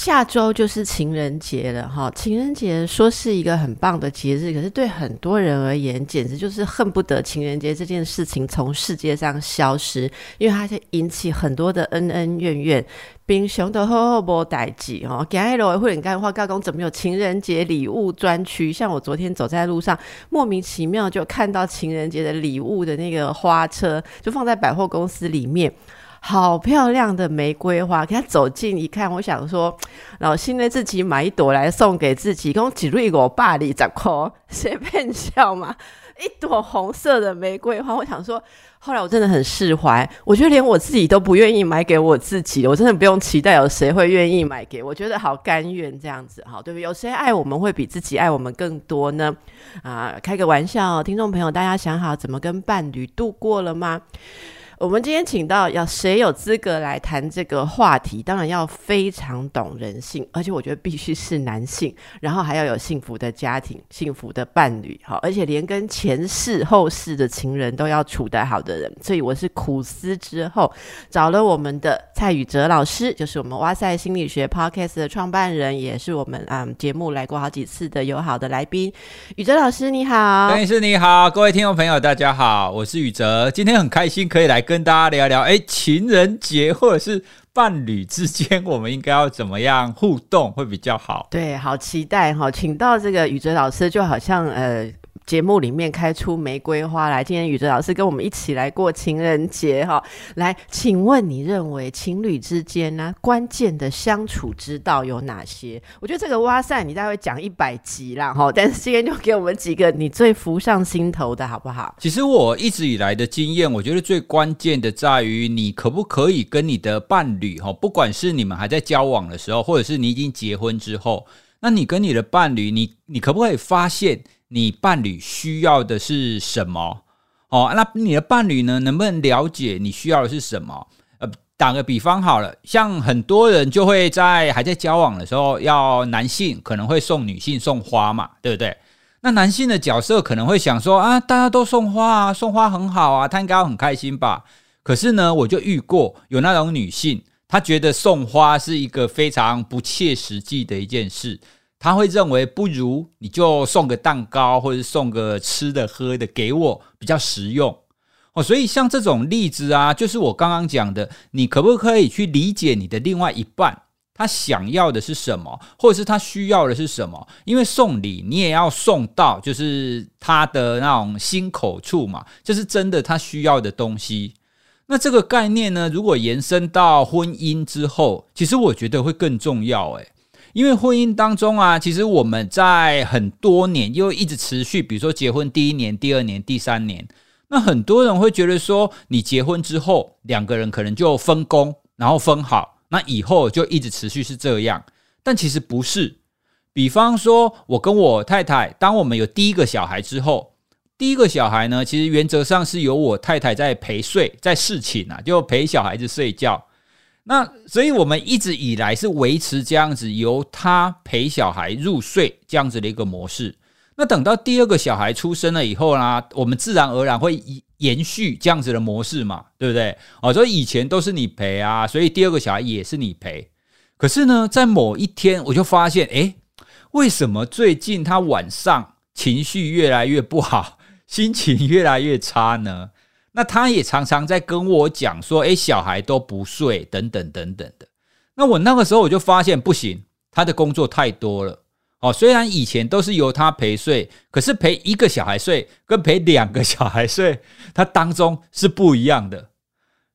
下周就是情人节了哈，情人节说是一个很棒的节日，可是对很多人而言，简直就是恨不得情人节这件事情从世界上消失，因为它会引起很多的恩恩怨怨。冰熊的厚厚波代记哦，今日我会很干话，告公怎么有情人节礼物专区？像我昨天走在路上，莫名其妙就看到情人节的礼物的那个花车，就放在百货公司里面。好漂亮的玫瑰花，给他走近一看，我想说，然后现在自己买一朵来送给自己，跟我几瑞我爸里咋扣，谁骗笑嘛？一朵红色的玫瑰花，我想说，后来我真的很释怀，我觉得连我自己都不愿意买给我自己，我真的不用期待有谁会愿意买给我，觉得好甘愿这样子，好对不对？有谁爱我们会比自己爱我们更多呢？啊，开个玩笑，听众朋友，大家想好怎么跟伴侣度过了吗？我们今天请到要谁有资格来谈这个话题？当然要非常懂人性，而且我觉得必须是男性，然后还要有幸福的家庭、幸福的伴侣，好，而且连跟前世后世的情人都要处得好的人。所以我是苦思之后找了我们的蔡宇哲老师，就是我们哇塞心理学 Podcast 的创办人，也是我们啊节目来过好几次的友好的来宾。宇哲老师你好，邓医师你好，各位听众朋友大家好，我是宇哲，今天很开心可以来。跟大家聊聊，哎，情人节或者是伴侣之间，我们应该要怎么样互动会比较好？对，好期待哈，请到这个宇哲老师，就好像呃。节目里面开出玫瑰花来，今天宇哲老师跟我们一起来过情人节哈。来，请问你认为情侣之间呢关键的相处之道有哪些？我觉得这个哇塞，你大概会讲一百集啦哈。但是今天就给我们几个你最浮上心头的好不好？其实我一直以来的经验，我觉得最关键的在于你可不可以跟你的伴侣哈，不管是你们还在交往的时候，或者是你已经结婚之后，那你跟你的伴侣，你你可不可以发现？你伴侣需要的是什么？哦，那你的伴侣呢？能不能了解你需要的是什么？呃，打个比方好了，像很多人就会在还在交往的时候，要男性可能会送女性送花嘛，对不对？那男性的角色可能会想说啊，大家都送花啊，送花很好啊，他应该很开心吧？可是呢，我就遇过有那种女性，她觉得送花是一个非常不切实际的一件事。他会认为不如你就送个蛋糕或者送个吃的喝的给我比较实用哦，所以像这种例子啊，就是我刚刚讲的，你可不可以去理解你的另外一半他想要的是什么，或者是他需要的是什么？因为送礼你也要送到就是他的那种心口处嘛，就是真的他需要的东西。那这个概念呢，如果延伸到婚姻之后，其实我觉得会更重要诶。因为婚姻当中啊，其实我们在很多年又一直持续，比如说结婚第一年、第二年、第三年，那很多人会觉得说，你结婚之后两个人可能就分工，然后分好，那以后就一直持续是这样。但其实不是。比方说，我跟我太太，当我们有第一个小孩之后，第一个小孩呢，其实原则上是由我太太在陪睡，在侍寝啊，就陪小孩子睡觉。那所以，我们一直以来是维持这样子，由他陪小孩入睡这样子的一个模式。那等到第二个小孩出生了以后呢，我们自然而然会延续这样子的模式嘛，对不对？哦，所以以前都是你陪啊，所以第二个小孩也是你陪。可是呢，在某一天，我就发现，哎，为什么最近他晚上情绪越来越不好，心情越来越差呢？那他也常常在跟我讲说，诶，小孩都不睡，等等等等的。那我那个时候我就发现不行，他的工作太多了。哦，虽然以前都是由他陪睡，可是陪一个小孩睡跟陪两个小孩睡，他当中是不一样的。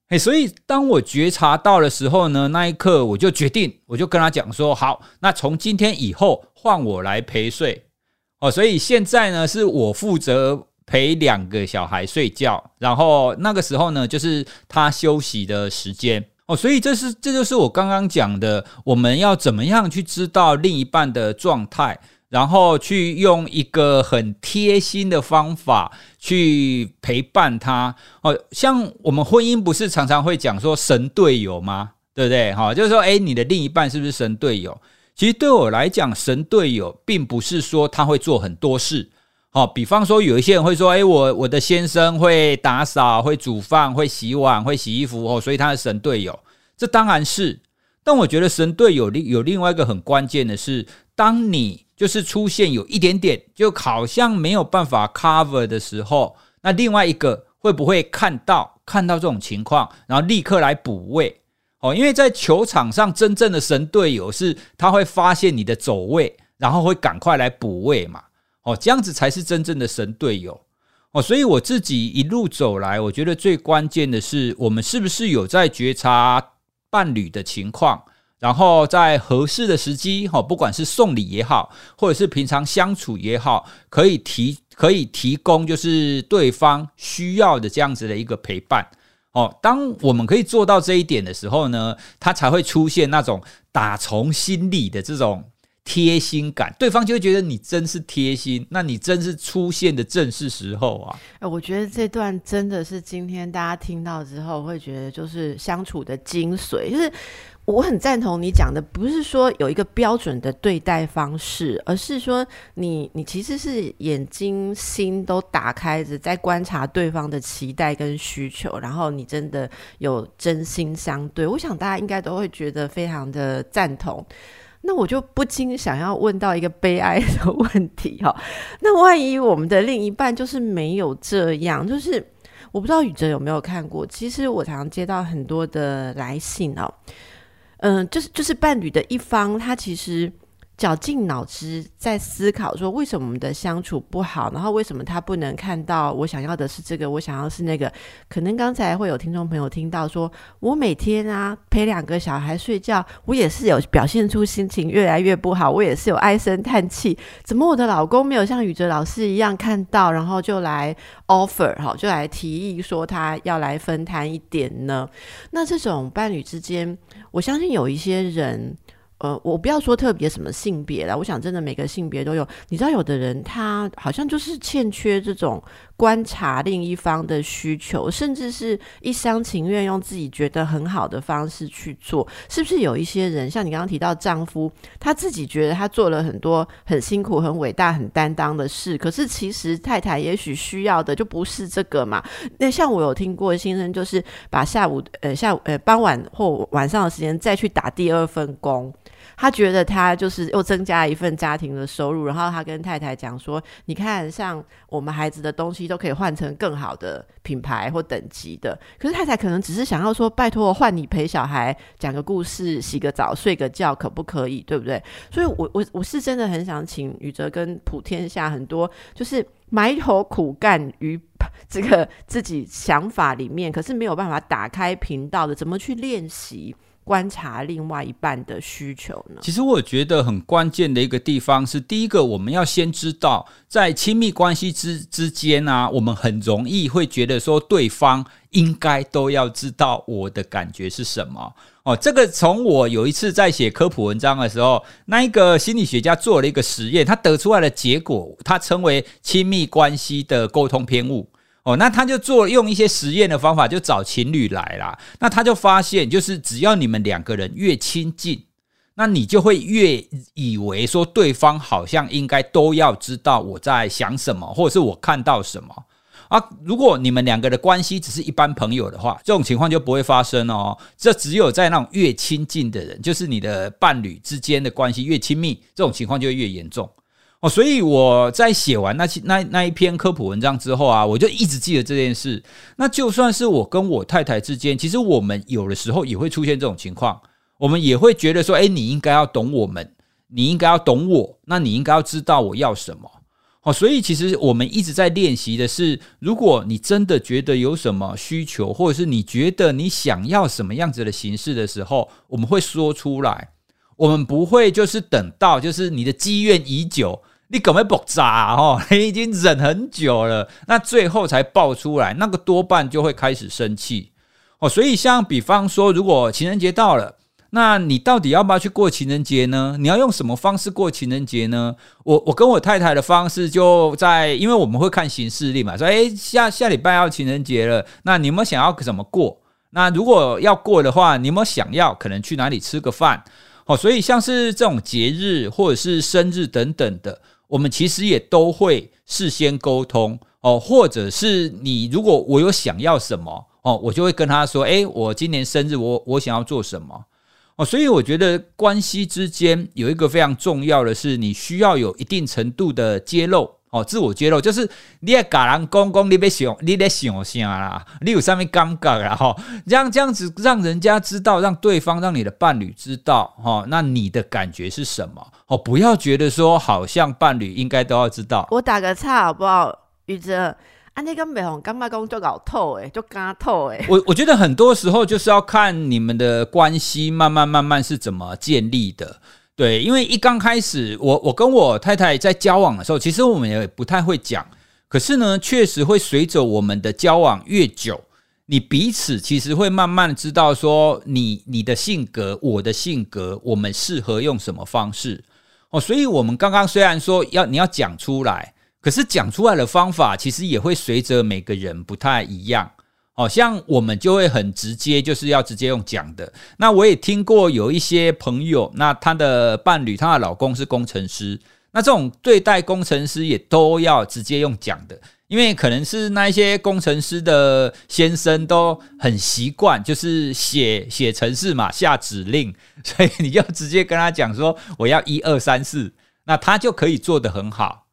诶，所以当我觉察到的时候呢，那一刻我就决定，我就跟他讲说，好，那从今天以后换我来陪睡。哦，所以现在呢，是我负责。陪两个小孩睡觉，然后那个时候呢，就是他休息的时间哦。所以这是这就是我刚刚讲的，我们要怎么样去知道另一半的状态，然后去用一个很贴心的方法去陪伴他哦。像我们婚姻不是常常会讲说神队友吗？对不对？哈，就是说，哎，你的另一半是不是神队友？其实对我来讲，神队友并不是说他会做很多事。好，比方说有一些人会说：“哎，我我的先生会打扫、会煮饭、会洗碗、会洗衣服哦，所以他是神队友。”这当然是。但我觉得神队友另有另外一个很关键的是，当你就是出现有一点点就好像没有办法 cover 的时候，那另外一个会不会看到看到这种情况，然后立刻来补位？哦，因为在球场上真正的神队友是他会发现你的走位，然后会赶快来补位嘛。哦，这样子才是真正的神队友。哦，所以我自己一路走来，我觉得最关键的是我们是不是有在觉察。伴侣的情况，然后在合适的时机，哈，不管是送礼也好，或者是平常相处也好，可以提可以提供就是对方需要的这样子的一个陪伴。哦，当我们可以做到这一点的时候呢，他才会出现那种打从心里的这种贴心感，对方就会觉得你真是贴心，那你真是出现的正是时候啊！哎，我觉得这段真的是今天大家听到之后会觉得就是相处的精髓，就是。我很赞同你讲的，不是说有一个标准的对待方式，而是说你你其实是眼睛心都打开着，在观察对方的期待跟需求，然后你真的有真心相对。我想大家应该都会觉得非常的赞同。那我就不禁想要问到一个悲哀的问题哈，那万一我们的另一半就是没有这样，就是我不知道宇哲有没有看过，其实我常常接到很多的来信哦。嗯，就是就是伴侣的一方，他其实绞尽脑汁在思考说，为什么我们的相处不好，然后为什么他不能看到我想要的是这个，我想要是那个。可能刚才会有听众朋友听到说，我每天啊陪两个小孩睡觉，我也是有表现出心情越来越不好，我也是有唉声叹气。怎么我的老公没有像宇哲老师一样看到，然后就来 offer 哈，就来提议说他要来分摊一点呢？那这种伴侣之间。我相信有一些人。呃，我不要说特别什么性别了，我想真的每个性别都有。你知道，有的人他好像就是欠缺这种观察另一方的需求，甚至是一厢情愿用自己觉得很好的方式去做。是不是有一些人，像你刚刚提到丈夫，他自己觉得他做了很多很辛苦、很伟大、很担当的事，可是其实太太也许需要的就不是这个嘛？那像我有听过先生，就是把下午呃下午呃傍晚或晚上的时间再去打第二份工。他觉得他就是又增加一份家庭的收入，然后他跟太太讲说：“你看，像我们孩子的东西都可以换成更好的品牌或等级的。”可是太太可能只是想要说：“拜托，换你陪小孩讲个故事、洗个澡、睡个觉，可不可以？对不对？”所以，我我我是真的很想请宇哲跟普天下很多就是埋头苦干于这个自己想法里面，可是没有办法打开频道的，怎么去练习？观察另外一半的需求呢？其实我觉得很关键的一个地方是，第一个我们要先知道，在亲密关系之之间啊，我们很容易会觉得说，对方应该都要知道我的感觉是什么。哦，这个从我有一次在写科普文章的时候，那一个心理学家做了一个实验，他得出来的结果，他称为亲密关系的沟通偏误。哦，那他就做用一些实验的方法，就找情侣来啦。那他就发现，就是只要你们两个人越亲近，那你就会越以为说对方好像应该都要知道我在想什么，或者是我看到什么啊。如果你们两个的关系只是一般朋友的话，这种情况就不会发生哦。这只有在那种越亲近的人，就是你的伴侣之间的关系越亲密，这种情况就会越严重。所以我在写完那那那一篇科普文章之后啊，我就一直记得这件事。那就算是我跟我太太之间，其实我们有的时候也会出现这种情况，我们也会觉得说，哎，你应该要懂我们，你应该要懂我，那你应该要知道我要什么。哦，所以其实我们一直在练习的是，如果你真的觉得有什么需求，或者是你觉得你想要什么样子的形式的时候，我们会说出来。我们不会就是等到就是你的积怨已久，你根本不炸哦，你已经忍很久了，那最后才爆出来，那个多半就会开始生气哦。所以像比方说，如果情人节到了，那你到底要不要去过情人节呢？你要用什么方式过情人节呢？我我跟我太太的方式就在，因为我们会看行事历嘛，说诶下下礼拜要情人节了，那你们想要怎么过？那如果要过的话，你们想要可能去哪里吃个饭？哦，所以像是这种节日或者是生日等等的，我们其实也都会事先沟通哦，或者是你如果我有想要什么哦，我就会跟他说，诶，我今年生日，我我想要做什么哦，所以我觉得关系之间有一个非常重要的是，你需要有一定程度的揭露。哦，自我揭露就是你也甲人公公，你别想，你得想啥啦？你有上面尴尬啦？哈，这样这样子让人家知道，让对方让你的伴侣知道，哈，那你的感觉是什么？哦，不要觉得说好像伴侣应该都要知道。我打个岔好不好？宇哲，啊，那个美红干嘛公就搞透诶，就干透诶。我我觉得很多时候就是要看你们的关系慢慢慢慢是怎么建立的。对，因为一刚开始，我我跟我太太在交往的时候，其实我们也不太会讲。可是呢，确实会随着我们的交往越久，你彼此其实会慢慢知道说，你你的性格，我的性格，我们适合用什么方式哦。所以，我们刚刚虽然说要你要讲出来，可是讲出来的方法，其实也会随着每个人不太一样。好像我们就会很直接，就是要直接用讲的。那我也听过有一些朋友，那他的伴侣，她的老公是工程师，那这种对待工程师也都要直接用讲的，因为可能是那一些工程师的先生都很习惯，就是写写程式嘛，下指令，所以你就直接跟他讲说我要一二三四，那他就可以做得很好。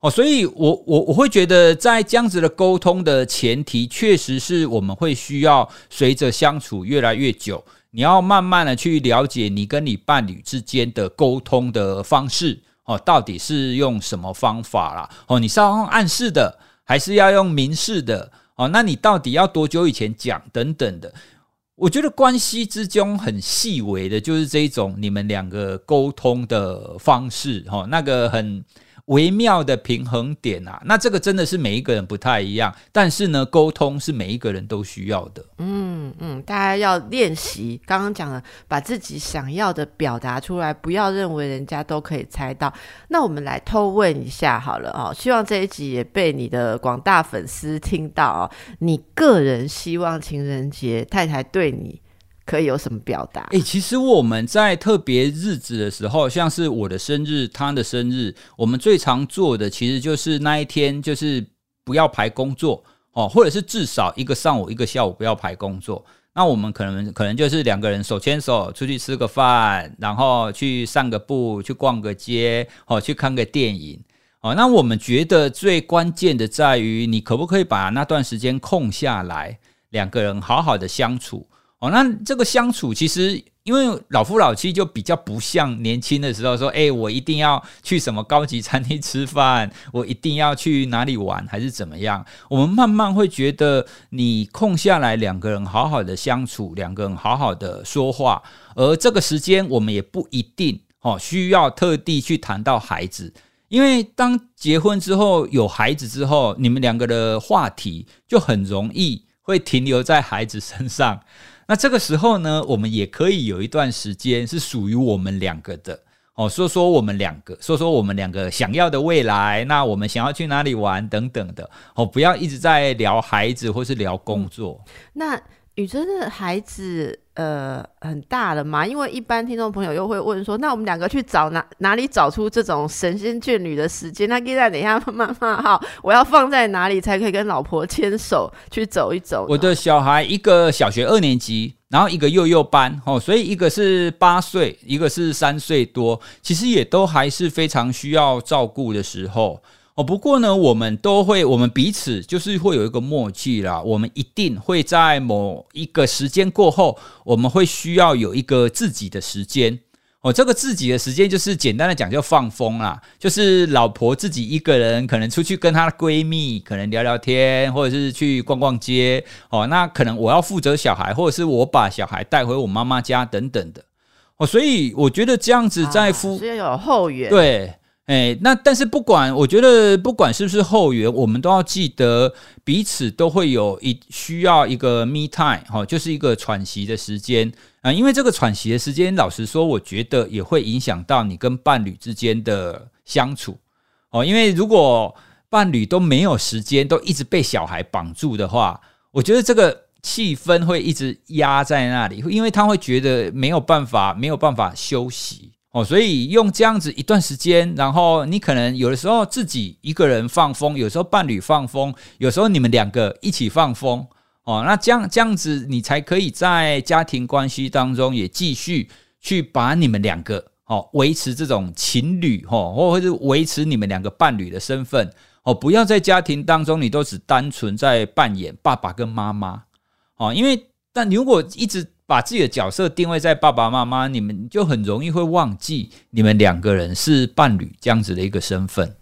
哦，所以，我我我会觉得，在这样子的沟通的前提，确实是我们会需要随着相处越来越久，你要慢慢的去了解你跟你伴侣之间的沟通的方式哦，到底是用什么方法啦？哦，你是要用暗示的，还是要用明示的？哦，那你到底要多久以前讲等等的？我觉得关系之中很细微的，就是这种你们两个沟通的方式，哈，那个很。微妙的平衡点啊，那这个真的是每一个人不太一样，但是呢，沟通是每一个人都需要的。嗯嗯，大家要练习。刚刚讲了，把自己想要的表达出来，不要认为人家都可以猜到。那我们来偷问一下好了哦，希望这一集也被你的广大粉丝听到哦。你个人希望情人节太太对你？可以有什么表达？哎，其实我们在特别日子的时候，像是我的生日、他的生日，我们最常做的其实就是那一天，就是不要排工作哦，或者是至少一个上午、一个下午不要排工作。那我们可能可能就是两个人手牵手出去吃个饭，然后去散个步，去逛个街，哦，去看个电影。哦，那我们觉得最关键的在于，你可不可以把那段时间空下来，两个人好好的相处。哦，那这个相处其实，因为老夫老妻就比较不像年轻的时候说，哎，我一定要去什么高级餐厅吃饭，我一定要去哪里玩，还是怎么样？我们慢慢会觉得，你空下来，两个人好好的相处，两个人好好的说话，而这个时间，我们也不一定哦需要特地去谈到孩子，因为当结婚之后有孩子之后，你们两个的话题就很容易会停留在孩子身上。那这个时候呢，我们也可以有一段时间是属于我们两个的。哦，说说我们两个，说说我们两个想要的未来，那我们想要去哪里玩等等的。哦，不要一直在聊孩子或是聊工作。那雨真的孩子。呃，很大的嘛，因为一般听众朋友又会问说，那我们两个去找哪哪里找出这种神仙眷侣的时间？那现在等一下慢慢好，我要放在哪里才可以跟老婆牵手去走一走？我的小孩一个小学二年级，然后一个幼幼班哦，所以一个是八岁，一个是三岁多，其实也都还是非常需要照顾的时候。哦，不过呢，我们都会，我们彼此就是会有一个默契啦。我们一定会在某一个时间过后，我们会需要有一个自己的时间。哦，这个自己的时间就是简单的讲，就放风啦，就是老婆自己一个人可能出去跟她的闺蜜可能聊聊天，或者是去逛逛街。哦，那可能我要负责小孩，或者是我把小孩带回我妈妈家等等的。哦，所以我觉得这样子在夫要有后援对。哎，那但是不管，我觉得不管是不是后援，我们都要记得彼此都会有一需要一个 me time 哈，就是一个喘息的时间啊。因为这个喘息的时间，老实说，我觉得也会影响到你跟伴侣之间的相处哦。因为如果伴侣都没有时间，都一直被小孩绑住的话，我觉得这个气氛会一直压在那里，因为他会觉得没有办法，没有办法休息哦，所以用这样子一段时间，然后你可能有的时候自己一个人放风，有时候伴侣放风，有时候你们两个一起放风哦，那这样这样子，你才可以在家庭关系当中也继续去把你们两个哦维持这种情侣哦，或者是维持你们两个伴侣的身份哦，不要在家庭当中你都只单纯在扮演爸爸跟妈妈。哦，因为但如果一直把自己的角色定位在爸爸妈妈，你们就很容易会忘记你们两个人是伴侣这样子的一个身份。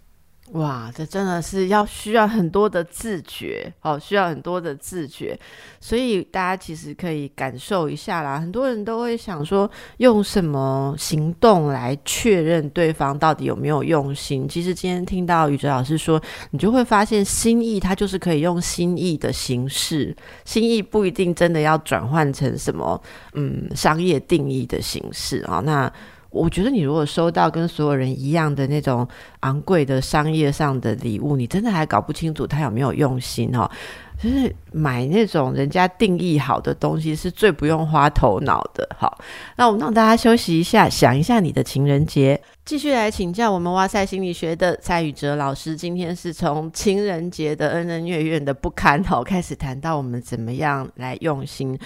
哇，这真的是要需要很多的自觉，哦，需要很多的自觉，所以大家其实可以感受一下啦。很多人都会想说，用什么行动来确认对方到底有没有用心？其实今天听到宇哲老师说，你就会发现心意，它就是可以用心意的形式，心意不一定真的要转换成什么嗯商业定义的形式啊。那我觉得你如果收到跟所有人一样的那种昂贵的商业上的礼物，你真的还搞不清楚他有没有用心哦。就是买那种人家定义好的东西是最不用花头脑的。好，那我们让大家休息一下，想一下你的情人节。继续来请教我们哇塞心理学的蔡宇哲老师，今天是从情人节的恩恩怨怨的不堪哦开始谈到我们怎么样来用心。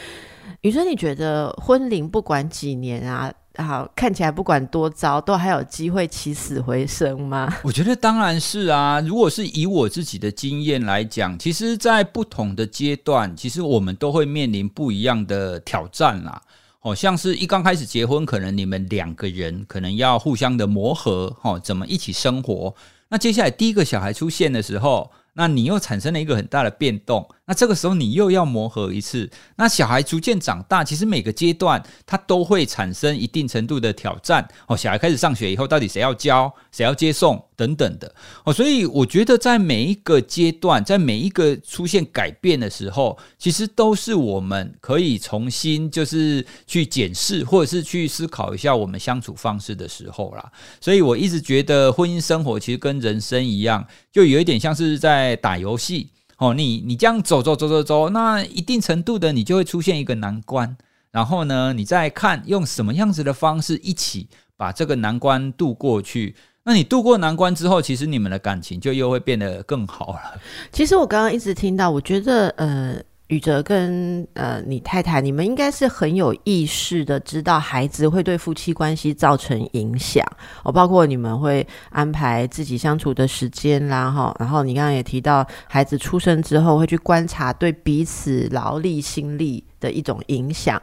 宇哲，你觉得婚龄不管几年啊？好，看起来不管多糟，都还有机会起死回生吗？我觉得当然是啊。如果是以我自己的经验来讲，其实，在不同的阶段，其实我们都会面临不一样的挑战啦。哦，像是一刚开始结婚，可能你们两个人可能要互相的磨合，哦，怎么一起生活？那接下来第一个小孩出现的时候。那你又产生了一个很大的变动，那这个时候你又要磨合一次。那小孩逐渐长大，其实每个阶段他都会产生一定程度的挑战。哦，小孩开始上学以后，到底谁要教，谁要接送等等的。哦，所以我觉得在每一个阶段，在每一个出现改变的时候，其实都是我们可以重新就是去检视，或者是去思考一下我们相处方式的时候啦。所以我一直觉得婚姻生活其实跟人生一样，就有一点像是在。在打游戏哦，你你这样走走走走走，那一定程度的你就会出现一个难关，然后呢，你再看用什么样子的方式一起把这个难关渡过去。那你渡过难关之后，其实你们的感情就又会变得更好了。其实我刚刚一直听到，我觉得呃。宇哲跟呃你太太，你们应该是很有意识的，知道孩子会对夫妻关系造成影响哦，包括你们会安排自己相处的时间啦，哈，然后你刚刚也提到，孩子出生之后会去观察对彼此劳力心力。的一种影响，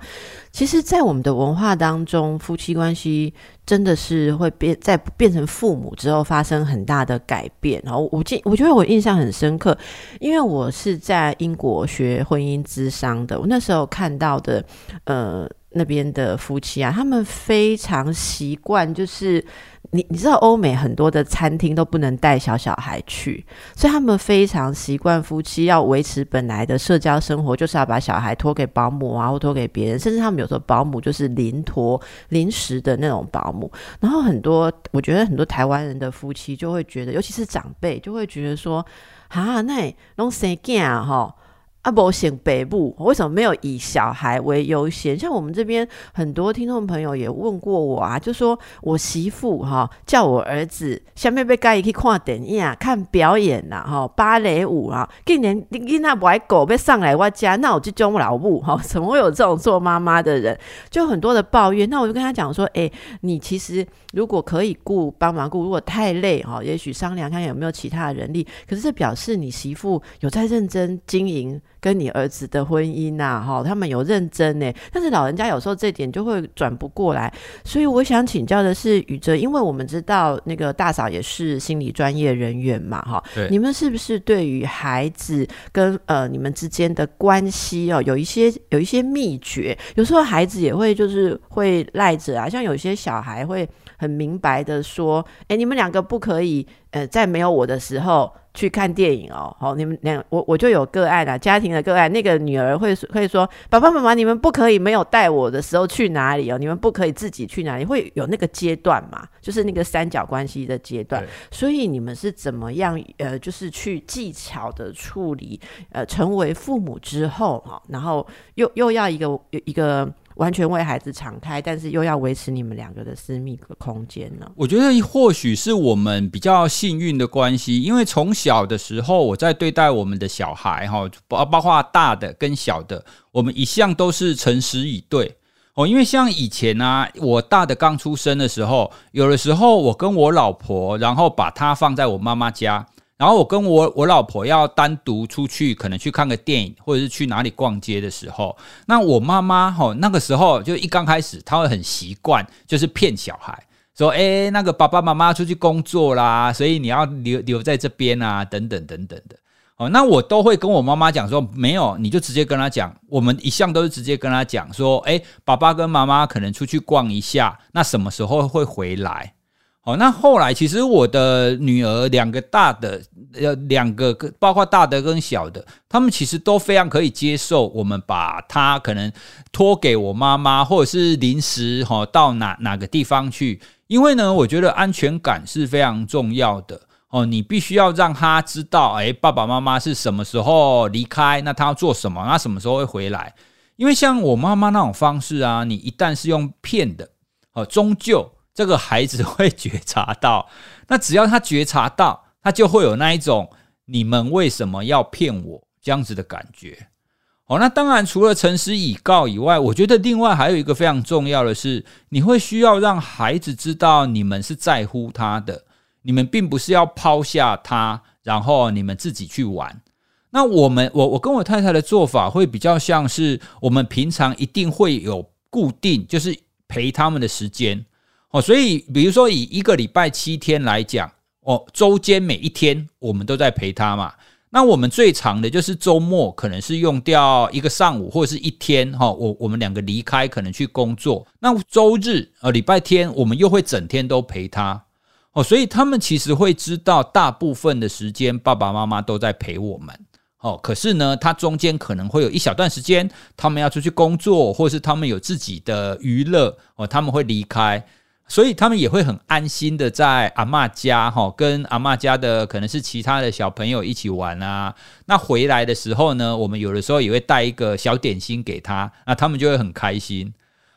其实，在我们的文化当中，夫妻关系真的是会变，在变成父母之后发生很大的改变。然后，我记，我觉得我印象很深刻，因为我是在英国学婚姻之商的，我那时候看到的，呃。那边的夫妻啊，他们非常习惯，就是你你知道，欧美很多的餐厅都不能带小小孩去，所以他们非常习惯夫妻要维持本来的社交生活，就是要把小孩托给保姆啊，或托给别人，甚至他们有时候保姆就是临托临时的那种保姆。然后很多，我觉得很多台湾人的夫妻就会觉得，尤其是长辈就会觉得说，啊，那弄生囝啊，哈。阿伯选北部，为什么没有以小孩为优先？像我们这边很多听众朋友也问过我啊，就说我媳妇哈叫我儿子下面被盖一去看电影啊，看表演呐，哈芭蕾舞啊。今年你你那歪狗被上来我家，那我就叫我老母哈，怎么会有这种做妈妈的人？就很多的抱怨。那我就跟他讲说，哎，你其实如果可以雇帮忙雇，如果太累哈，也许商量看有没有其他的人力。可是这表示你媳妇有在认真经营。跟你儿子的婚姻呐，哈，他们有认真呢，但是老人家有时候这点就会转不过来，所以我想请教的是宇哲，因为我们知道那个大嫂也是心理专业人员嘛，哈，你们是不是对于孩子跟呃你们之间的关系哦，有一些有一些秘诀？有时候孩子也会就是会赖着啊，像有些小孩会。很明白的说，哎，你们两个不可以，呃，在没有我的时候。去看电影哦，好，你们两我我就有个案啊，家庭的个案，那个女儿会会说，爸爸妈妈，你们不可以没有带我的时候去哪里哦，你们不可以自己去哪里，会有那个阶段嘛，就是那个三角关系的阶段，所以你们是怎么样呃，就是去技巧的处理，呃，成为父母之后哈，然后又又要一个一个。完全为孩子敞开，但是又要维持你们两个的私密空间呢？我觉得或许是我们比较幸运的关系，因为从小的时候，我在对待我们的小孩哈，包包括大的跟小的，我们一向都是诚实以对哦。因为像以前呢，我大的刚出生的时候，有的时候我跟我老婆，然后把他放在我妈妈家。然后我跟我我老婆要单独出去，可能去看个电影，或者是去哪里逛街的时候，那我妈妈哈那个时候就一刚开始，她会很习惯，就是骗小孩说：“哎，那个爸爸妈妈出去工作啦，所以你要留留在这边啊，等等等等的。”哦，那我都会跟我妈妈讲说：“没有，你就直接跟她讲，我们一向都是直接跟她讲说：，哎，爸爸跟妈妈可能出去逛一下，那什么时候会回来？”哦，那后来其实我的女儿两个大的，呃，两个包括大的跟小的，他们其实都非常可以接受我们把她可能托给我妈妈，或者是临时哈到哪哪个地方去，因为呢，我觉得安全感是非常重要的哦，你必须要让他知道，哎，爸爸妈妈是什么时候离开，那他要做什么，那什么时候会回来？因为像我妈妈那种方式啊，你一旦是用骗的，哦，终究。这个孩子会觉察到，那只要他觉察到，他就会有那一种“你们为什么要骗我”这样子的感觉。哦，那当然除了诚实以告以外，我觉得另外还有一个非常重要的是，你会需要让孩子知道你们是在乎他的，你们并不是要抛下他，然后你们自己去玩。那我们，我我跟我太太的做法会比较像是，我们平常一定会有固定，就是陪他们的时间。哦，所以比如说以一个礼拜七天来讲，哦，周间每一天我们都在陪他嘛。那我们最长的就是周末，可能是用掉一个上午或者是一天哈。我我们两个离开，可能去工作。那周日呃礼拜天，我们又会整天都陪他。哦，所以他们其实会知道，大部分的时间爸爸妈妈都在陪我们。哦，可是呢，他中间可能会有一小段时间，他们要出去工作，或是他们有自己的娱乐哦，他们会离开。所以他们也会很安心的在阿妈家哈，跟阿妈家的可能是其他的小朋友一起玩啊。那回来的时候呢，我们有的时候也会带一个小点心给他，那他们就会很开心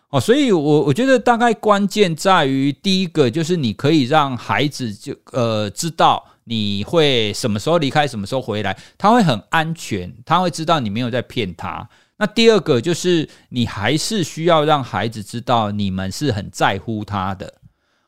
哦。所以，我我觉得大概关键在于第一个就是你可以让孩子就呃知道你会什么时候离开，什么时候回来，他会很安全，他会知道你没有在骗他。那第二个就是，你还是需要让孩子知道你们是很在乎他的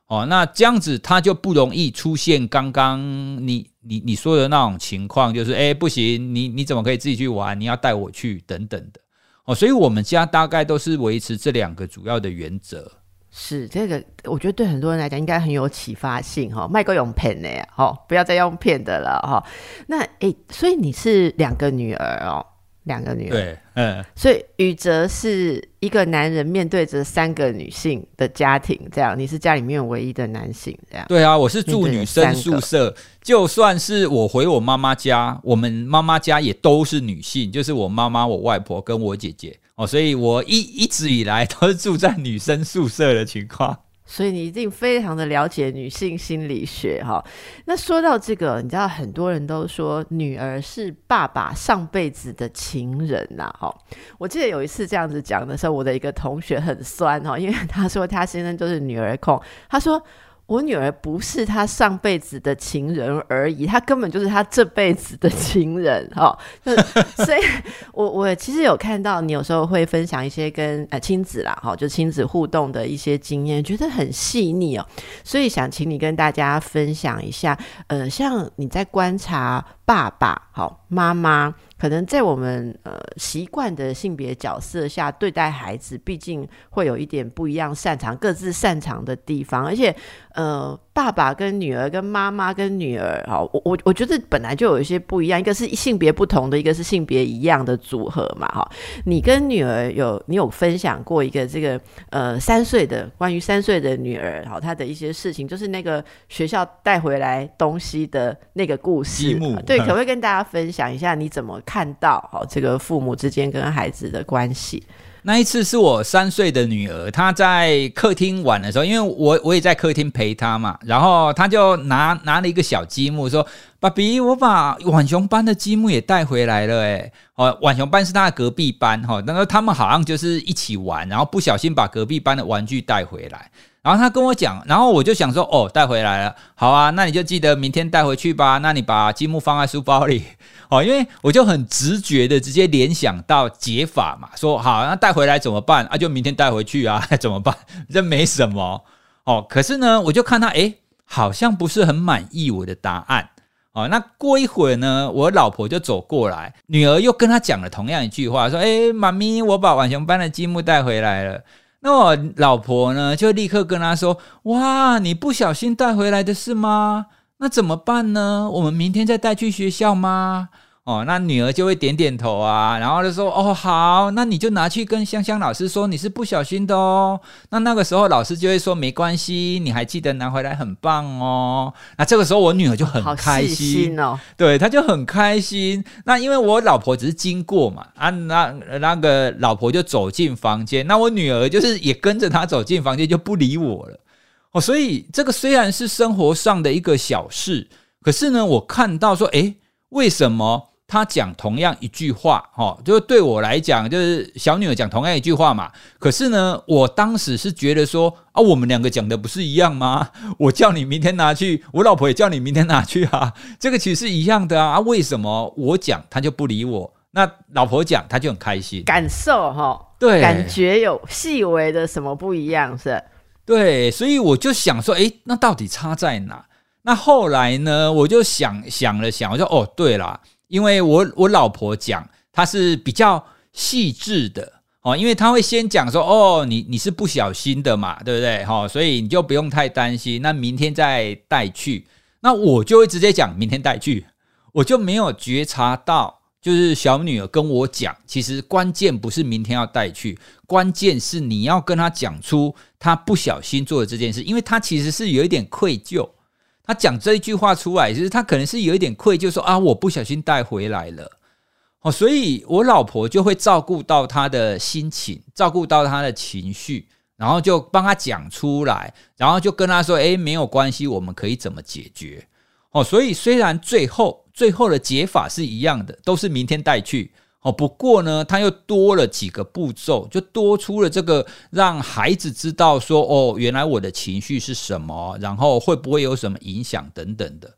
哦。那这样子他就不容易出现刚刚你你你说的那种情况，就是哎不行，你你怎么可以自己去玩？你要带我去等等的哦。所以我们家大概都是维持这两个主要的原则。是这个，我觉得对很多人来讲应该很有启发性哈。卖个用骗的，哈，不要再用骗的了哈。那哎，所以你是两个女儿哦。两个女儿，对，嗯，所以宇哲是一个男人面对着三个女性的家庭，这样你是家里面唯一的男性，这样。对啊，我是住女生宿舍，就算是我回我妈妈家，我们妈妈家也都是女性，就是我妈妈、我外婆跟我姐姐。哦，所以我一一直以来都是住在女生宿舍的情况。所以你一定非常的了解女性心理学哈。那说到这个，你知道很多人都说女儿是爸爸上辈子的情人呐哈。我记得有一次这样子讲的时候，我的一个同学很酸哈，因为他说他先生就是女儿控，他说。我女儿不是他上辈子的情人而已，他根本就是他这辈子的情人哈。所以，我我其实有看到你有时候会分享一些跟呃亲子啦哈，就亲子互动的一些经验，觉得很细腻哦。所以想请你跟大家分享一下，呃，像你在观察爸爸好妈妈。可能在我们呃习惯的性别角色下对待孩子，毕竟会有一点不一样，擅长各自擅长的地方，而且呃爸爸跟女儿跟妈妈跟女儿，哈，我我我觉得本来就有一些不一样，一个是性别不同的，一个是性别一样的组合嘛，哈。你跟女儿有你有分享过一个这个呃三岁的关于三岁的女儿，好，她的一些事情，就是那个学校带回来东西的那个故事，对，可不可以跟大家分享一下你怎么看看到好这个父母之间跟孩子的关系？那一次是我三岁的女儿，她在客厅玩的时候，因为我我也在客厅陪她嘛，然后她就拿拿了一个小积木，说：“爸比，我把浣熊班的积木也带回来了。”哎，哦，浣熊班是他的隔壁班哈，那个他们好像就是一起玩，然后不小心把隔壁班的玩具带回来。然后他跟我讲，然后我就想说，哦，带回来了，好啊，那你就记得明天带回去吧。那你把积木放在书包里，哦，因为我就很直觉的直接联想到解法嘛，说好，那带回来怎么办啊？就明天带回去啊，怎么办？这没什么哦。可是呢，我就看他，哎，好像不是很满意我的答案哦。那过一会儿呢，我老婆就走过来，女儿又跟他讲了同样一句话，说，哎，妈咪，我把浣熊班的积木带回来了。那我老婆呢，就立刻跟他说：“哇，你不小心带回来的是吗？那怎么办呢？我们明天再带去学校吗？”哦，那女儿就会点点头啊，然后就说：“哦，好，那你就拿去跟香香老师说你是不小心的哦。”那那个时候老师就会说：“没关系，你还记得拿回来，很棒哦。”那这个时候我女儿就很开心哦，对，她就很开心。那因为我老婆只是经过嘛，啊，那那个老婆就走进房间，那我女儿就是也跟着她走进房间，就不理我了。哦，所以这个虽然是生活上的一个小事，可是呢，我看到说，诶，为什么？他讲同样一句话，哈，就是对我来讲，就是小女儿讲同样一句话嘛。可是呢，我当时是觉得说，啊，我们两个讲的不是一样吗？我叫你明天拿去，我老婆也叫你明天拿去啊，这个其实是一样的啊。啊，为什么我讲他就不理我？那老婆讲他就很开心，感受哈，对，感觉有细微的什么不一样是？对，所以我就想说，诶，那到底差在哪？那后来呢，我就想想了想，我说，哦，对了。因为我我老婆讲，她是比较细致的哦，因为她会先讲说，哦，你你是不小心的嘛，对不对？哈，所以你就不用太担心，那明天再带去。那我就会直接讲明天带去，我就没有觉察到，就是小女儿跟我讲，其实关键不是明天要带去，关键是你要跟她讲出她不小心做的这件事，因为她其实是有一点愧疚。他讲这一句话出来，就是他可能是有一点愧疚，说啊，我不小心带回来了，哦，所以我老婆就会照顾到他的心情，照顾到他的情绪，然后就帮他讲出来，然后就跟他说，哎，没有关系，我们可以怎么解决？哦，所以虽然最后最后的解法是一样的，都是明天带去。哦，不过呢，他又多了几个步骤，就多出了这个让孩子知道说，哦，原来我的情绪是什么，然后会不会有什么影响等等的。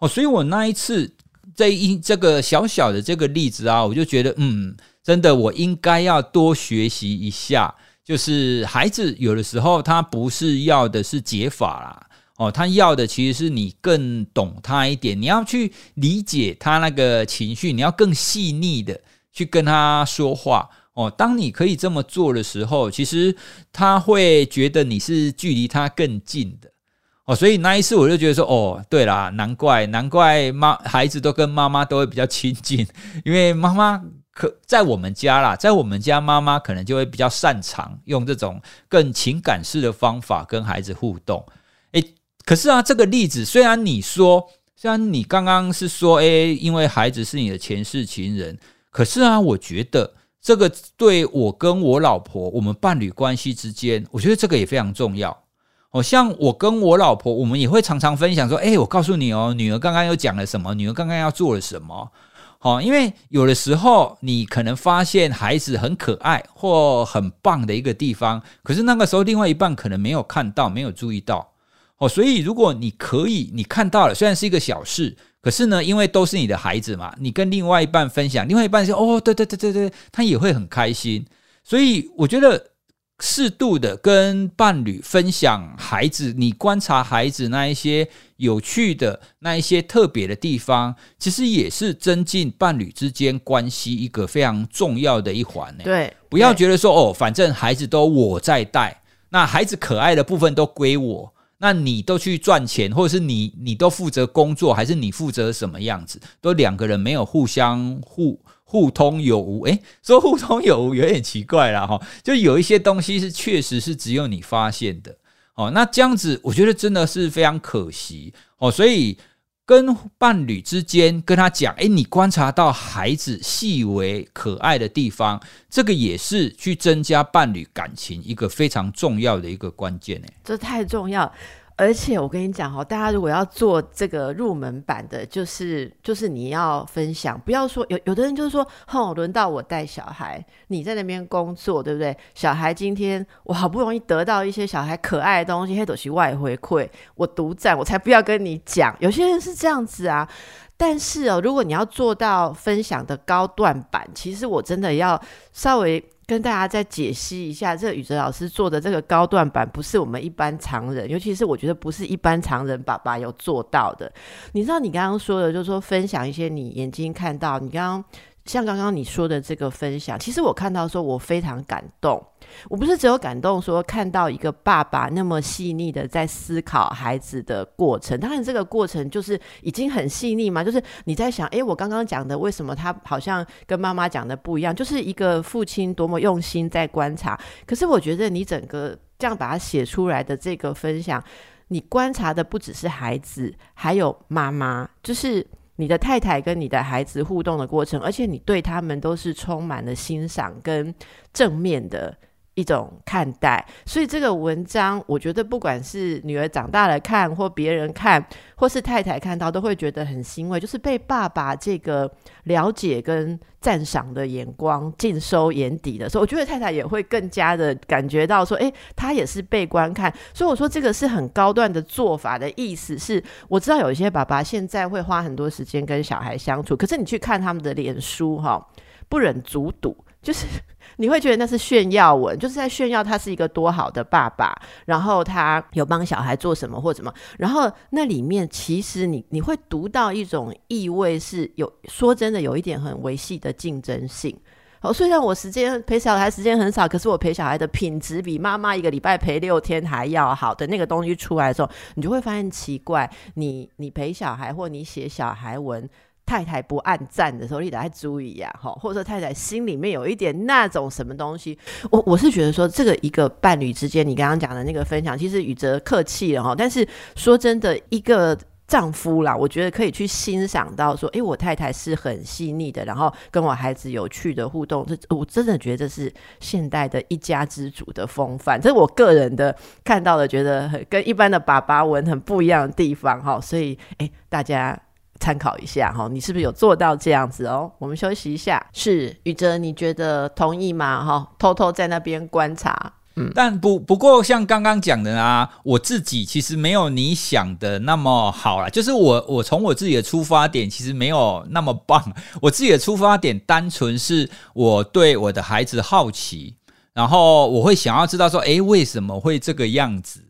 哦，所以我那一次这一这个小小的这个例子啊，我就觉得，嗯，真的，我应该要多学习一下。就是孩子有的时候他不是要的是解法啦，哦，他要的其实是你更懂他一点，你要去理解他那个情绪，你要更细腻的。去跟他说话哦，当你可以这么做的时候，其实他会觉得你是距离他更近的哦。所以那一次我就觉得说，哦，对啦，难怪难怪妈孩子都跟妈妈都会比较亲近，因为妈妈可在我们家啦，在我们家妈妈可能就会比较擅长用这种更情感式的方法跟孩子互动。诶，可是啊，这个例子虽然你说，虽然你刚刚是说，诶，因为孩子是你的前世情人。可是啊，我觉得这个对我跟我老婆我们伴侣关系之间，我觉得这个也非常重要。好像我跟我老婆，我们也会常常分享说：“哎，我告诉你哦，女儿刚刚又讲了什么？女儿刚刚要做了什么？”好，因为有的时候你可能发现孩子很可爱或很棒的一个地方，可是那个时候另外一半可能没有看到，没有注意到。哦，所以如果你可以，你看到了，虽然是一个小事。可是呢，因为都是你的孩子嘛，你跟另外一半分享，另外一半说：“哦，对对对对对，他也会很开心。”所以我觉得适度的跟伴侣分享孩子，你观察孩子那一些有趣的、那一些特别的地方，其实也是增进伴侣之间关系一个非常重要的一环呢。对，不要觉得说：“哦，反正孩子都我在带，那孩子可爱的部分都归我。”那你都去赚钱，或者是你你都负责工作，还是你负责什么样子？都两个人没有互相互互通有无。诶，说互通有无有点奇怪了哈。就有一些东西是确实是只有你发现的哦。那这样子，我觉得真的是非常可惜哦。所以。跟伴侣之间跟他讲，哎，你观察到孩子细微可爱的地方，这个也是去增加伴侣感情一个非常重要的一个关键哎，这太重要。而且我跟你讲哦，大家如果要做这个入门版的，就是就是你要分享，不要说有有的人就是说，哼，轮到我带小孩，你在那边工作，对不对？小孩今天我好不容易得到一些小孩可爱的东西，黑都是外回馈，我独占，我才不要跟你讲。有些人是这样子啊，但是哦，如果你要做到分享的高段版，其实我真的要稍微。跟大家再解析一下，这个宇哲老师做的这个高段版，不是我们一般常人，尤其是我觉得不是一般常人爸爸有做到的。你知道，你刚刚说的，就是说分享一些你眼睛看到，你刚刚。像刚刚你说的这个分享，其实我看到说，我非常感动。我不是只有感动说看到一个爸爸那么细腻的在思考孩子的过程，当然这个过程就是已经很细腻嘛。就是你在想，哎，我刚刚讲的为什么他好像跟妈妈讲的不一样？就是一个父亲多么用心在观察。可是我觉得你整个这样把它写出来的这个分享，你观察的不只是孩子，还有妈妈，就是。你的太太跟你的孩子互动的过程，而且你对他们都是充满了欣赏跟正面的。一种看待，所以这个文章，我觉得不管是女儿长大了看，或别人看，或是太太看到，都会觉得很欣慰，就是被爸爸这个了解跟赞赏的眼光尽收眼底的时候，我觉得太太也会更加的感觉到说，哎，他也是被观看。所以我说这个是很高段的做法的意思是，我知道有一些爸爸现在会花很多时间跟小孩相处，可是你去看他们的脸书，哈，不忍卒睹，就是。你会觉得那是炫耀文，就是在炫耀他是一个多好的爸爸，然后他有帮小孩做什么或什么，然后那里面其实你你会读到一种意味，是有说真的有一点很维系的竞争性。好，虽然我时间陪小孩时间很少，可是我陪小孩的品质比妈妈一个礼拜陪六天还要好的那个东西出来的时候，你就会发现奇怪，你你陪小孩或你写小孩文。太太不按赞的时候，你得注意呀，哈，或者说太太心里面有一点那种什么东西，我我是觉得说，这个一个伴侣之间，你刚刚讲的那个分享，其实宇哲客气了哈，但是说真的，一个丈夫啦，我觉得可以去欣赏到说，哎，我太太是很细腻的，然后跟我孩子有趣的互动，这我真的觉得这是现代的一家之主的风范，这是我个人的看到的，觉得很跟一般的爸爸文很不一样的地方哈，所以哎，大家。参考一下哈，你是不是有做到这样子哦？我们休息一下。是宇哲，你觉得同意吗？哈，偷偷在那边观察。嗯，但不不过像刚刚讲的啊，我自己其实没有你想的那么好啦。就是我我从我自己的出发点其实没有那么棒。我自己的出发点单纯是我对我的孩子好奇，然后我会想要知道说，诶，为什么会这个样子？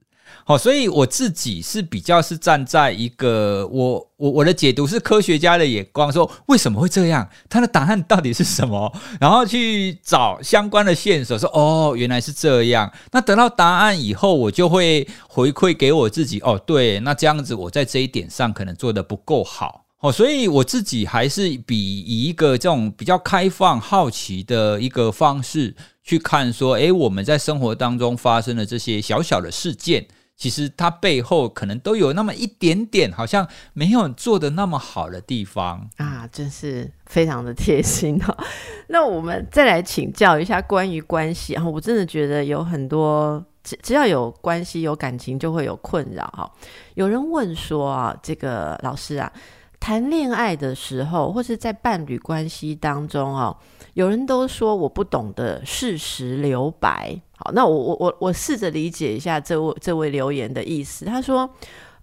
好，所以我自己是比较是站在一个我我我的解读是科学家的眼光，说为什么会这样？他的答案到底是什么？然后去找相关的线索，说哦，原来是这样。那得到答案以后，我就会回馈给我自己，哦，对，那这样子我在这一点上可能做的不够好。哦，所以我自己还是比以一个这种比较开放、好奇的一个方式去看，说，诶，我们在生活当中发生的这些小小的事件。其实它背后可能都有那么一点点，好像没有做的那么好的地方啊，真是非常的贴心哦。那我们再来请教一下关于关系啊，我真的觉得有很多只只要有关系有感情就会有困扰哈。有人问说啊，这个老师啊，谈恋爱的时候或是在伴侣关系当中哦，有人都说我不懂得适时留白。好，那我我我我试着理解一下这位这位留言的意思。他说：“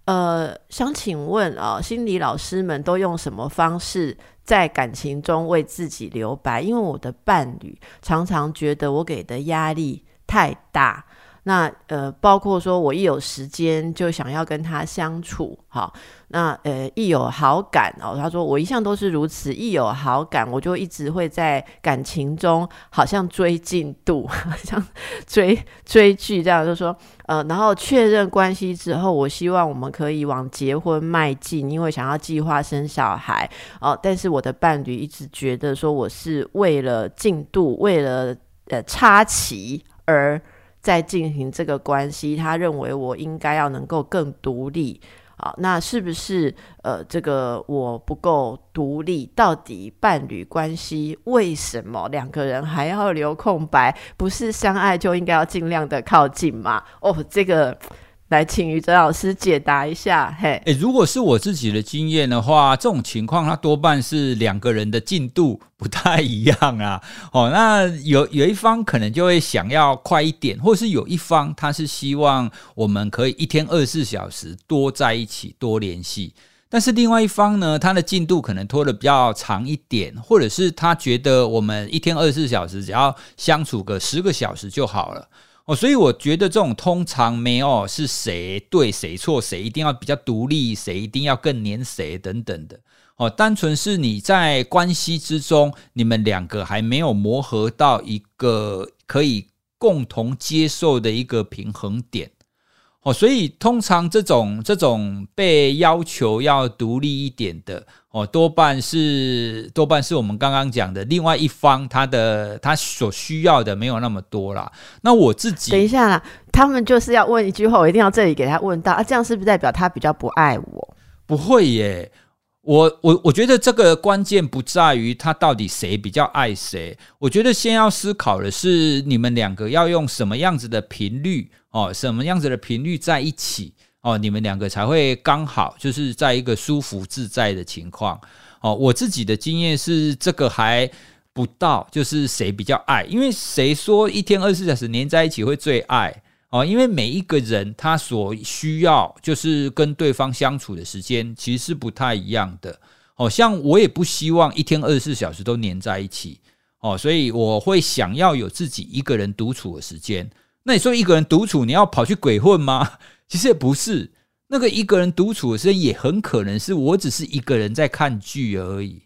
呃，想请问啊，心理老师们都用什么方式在感情中为自己留白？因为我的伴侣常常觉得我给的压力太大，那呃，包括说我一有时间就想要跟他相处，好，那呃一有好感哦，他说我一向都是如此，一有好感我就一直会在感情中好像追进度，好像追追剧这样，就说呃，然后确认关系之后，我希望我们可以往结婚迈进，因为想要计划生小孩哦，但是我的伴侣一直觉得说我是为了进度，为了呃插旗而。在进行这个关系，他认为我应该要能够更独立啊，那是不是呃，这个我不够独立？到底伴侣关系为什么两个人还要留空白？不是相爱就应该要尽量的靠近吗？哦，这个。来，请于哲老师解答一下。嘿，诶，如果是我自己的经验的话，这种情况它多半是两个人的进度不太一样啊。哦，那有有一方可能就会想要快一点，或是有一方他是希望我们可以一天二十四小时多在一起、多联系。但是另外一方呢，他的进度可能拖得比较长一点，或者是他觉得我们一天二十四小时只要相处个十个小时就好了。哦，所以我觉得这种通常没有是谁对谁错，谁一定要比较独立，谁一定要更黏谁等等的。哦，单纯是你在关系之中，你们两个还没有磨合到一个可以共同接受的一个平衡点。哦，所以通常这种这种被要求要独立一点的，哦，多半是多半是我们刚刚讲的另外一方，他的他所需要的没有那么多啦。那我自己等一下啦，他们就是要问一句话，我一定要这里给他问到啊，这样是不是代表他比较不爱我？不会耶。我我我觉得这个关键不在于他到底谁比较爱谁，我觉得先要思考的是你们两个要用什么样子的频率哦，什么样子的频率在一起哦，你们两个才会刚好就是在一个舒服自在的情况哦。我自己的经验是这个还不到，就是谁比较爱，因为谁说一天二十四小时黏在一起会最爱。哦，因为每一个人他所需要就是跟对方相处的时间其实是不太一样的。哦，像我也不希望一天二十四小时都黏在一起。哦，所以我会想要有自己一个人独处的时间。那你说一个人独处，你要跑去鬼混吗？其实也不是。那个一个人独处的时候也很可能是我只是一个人在看剧而已。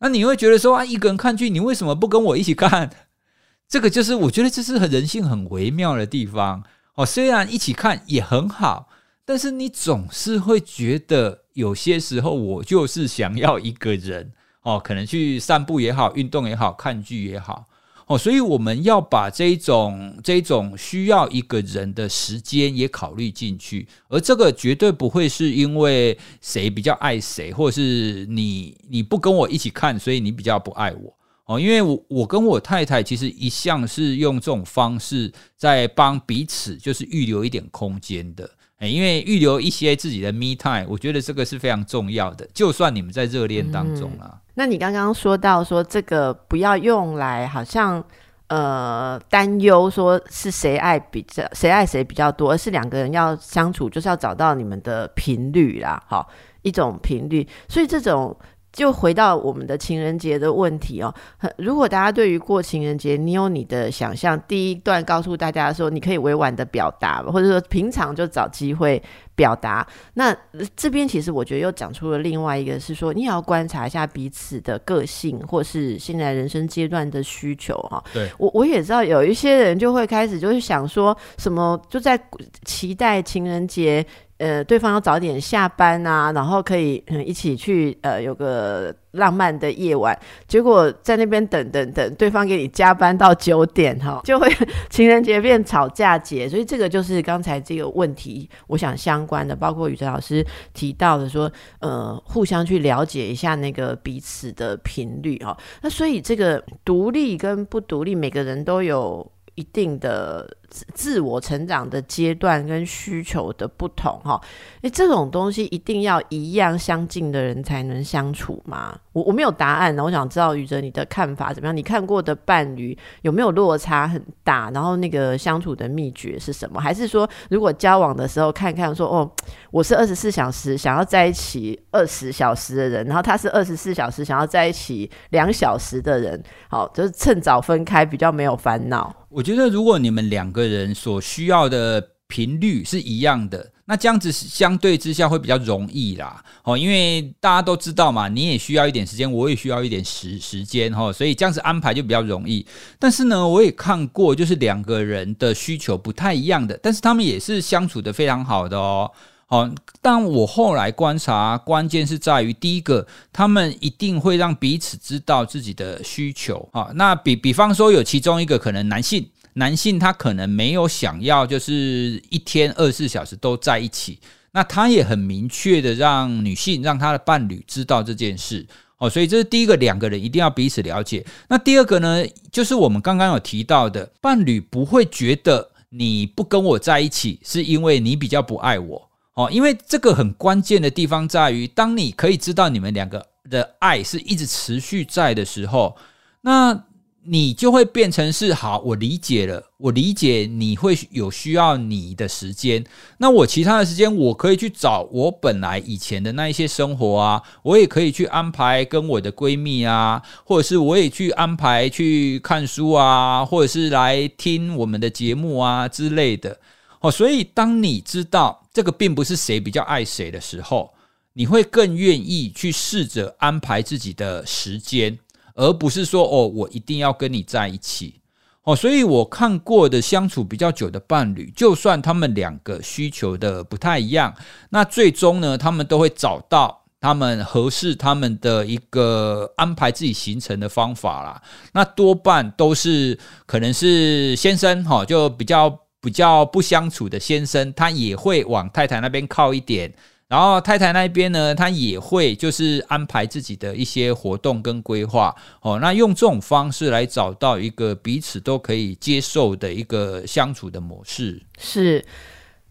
那你会觉得说啊，一个人看剧，你为什么不跟我一起看？这个就是我觉得这是很人性很微妙的地方哦。虽然一起看也很好，但是你总是会觉得有些时候我就是想要一个人哦，可能去散步也好，运动也好，看剧也好哦。所以我们要把这种这种需要一个人的时间也考虑进去，而这个绝对不会是因为谁比较爱谁，或者是你你不跟我一起看，所以你比较不爱我。哦，因为我我跟我太太其实一向是用这种方式在帮彼此，就是预留一点空间的。哎，因为预留一些自己的 me time，我觉得这个是非常重要的。就算你们在热恋当中啊，那你刚刚说到说这个不要用来好像呃担忧说是谁爱比较谁爱谁比较多，而是两个人要相处就是要找到你们的频率啦，好一种频率。所以这种。就回到我们的情人节的问题哦，如果大家对于过情人节，你有你的想象，第一段告诉大家说，你可以委婉的表达，或者说平常就找机会表达。那这边其实我觉得又讲出了另外一个，是说你也要观察一下彼此的个性，或是现在人生阶段的需求哈。对我我也知道有一些人就会开始就是想说什么，就在期待情人节。呃，对方要早点下班啊，然后可以一起去呃有个浪漫的夜晚。结果在那边等等等，对方给你加班到九点哈，就会情人节变吵架节。所以这个就是刚才这个问题，我想相关的，包括宇哲老师提到的说，呃，互相去了解一下那个彼此的频率哈。那所以这个独立跟不独立，每个人都有一定的。自我成长的阶段跟需求的不同，哈，诶，这种东西一定要一样相近的人才能相处吗？我我没有答案呢，我想知道宇哲你的看法怎么样？你看过的伴侣有没有落差很大？然后那个相处的秘诀是什么？还是说，如果交往的时候看看说，哦，我是二十四小时想要在一起二十小时的人，然后他是二十四小时想要在一起两小时的人，好，就是趁早分开比较没有烦恼。我觉得如果你们两个人所需要的频率是一样的。那这样子相对之下会比较容易啦，哦，因为大家都知道嘛，你也需要一点时间，我也需要一点时时间，哈，所以这样子安排就比较容易。但是呢，我也看过，就是两个人的需求不太一样的，但是他们也是相处的非常好的哦。好，但我后来观察，关键是在于第一个，他们一定会让彼此知道自己的需求啊。那比比方说，有其中一个可能男性。男性他可能没有想要，就是一天二十四小时都在一起。那他也很明确的让女性让他的伴侣知道这件事哦。所以这是第一个，两个人一定要彼此了解。那第二个呢，就是我们刚刚有提到的，伴侣不会觉得你不跟我在一起是因为你比较不爱我哦。因为这个很关键的地方在于，当你可以知道你们两个的爱是一直持续在的时候，那。你就会变成是好，我理解了，我理解你会有需要你的时间，那我其他的时间我可以去找我本来以前的那一些生活啊，我也可以去安排跟我的闺蜜啊，或者是我也去安排去看书啊，或者是来听我们的节目啊之类的。哦，所以当你知道这个并不是谁比较爱谁的时候，你会更愿意去试着安排自己的时间。而不是说哦，我一定要跟你在一起哦，所以我看过的相处比较久的伴侣，就算他们两个需求的不太一样，那最终呢，他们都会找到他们合适他们的一个安排自己行程的方法啦。那多半都是可能是先生哈，就比较比较不相处的先生，他也会往太太那边靠一点。然后太太那边呢，她也会就是安排自己的一些活动跟规划哦，那用这种方式来找到一个彼此都可以接受的一个相处的模式。是，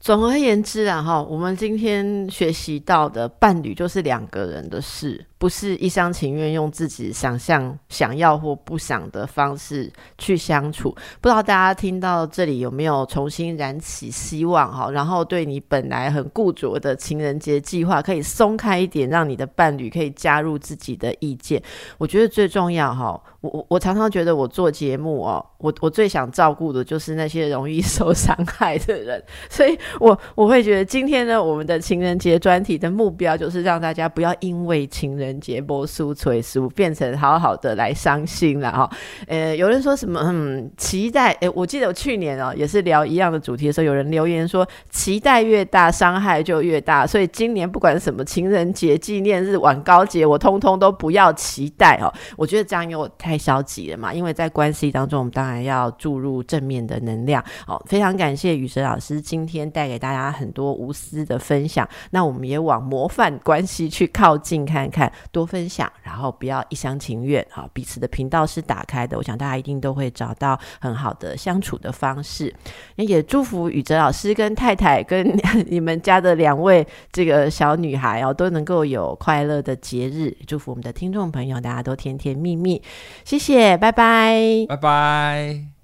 总而言之啊，哈，我们今天学习到的伴侣就是两个人的事。不是一厢情愿用自己想象、想要或不想的方式去相处。不知道大家听到这里有没有重新燃起希望哈？然后对你本来很固着的情人节计划可以松开一点，让你的伴侣可以加入自己的意见。我觉得最重要哈，我我我常常觉得我做节目哦，我我最想照顾的就是那些容易 受伤害的人。所以我我会觉得今天呢，我们的情人节专题的目标就是让大家不要因为情人。人节播书催书变成好好的来伤心了哈，呃，有人说什么嗯期待，哎，我记得我去年哦也是聊一样的主题的时候，有人留言说期待越大伤害就越大，所以今年不管什么情人节纪念日晚高节，我通通都不要期待哦。我觉得这样又太消极了嘛，因为在关系当中，我们当然要注入正面的能量哦。非常感谢雨神老师今天带给大家很多无私的分享，那我们也往模范关系去靠近看看。多分享，然后不要一厢情愿啊！彼此的频道是打开的，我想大家一定都会找到很好的相处的方式。那也祝福宇哲老师跟太太跟你们家的两位这个小女孩哦，都能够有快乐的节日。祝福我们的听众朋友，大家都甜甜蜜蜜。谢谢，拜拜，拜拜。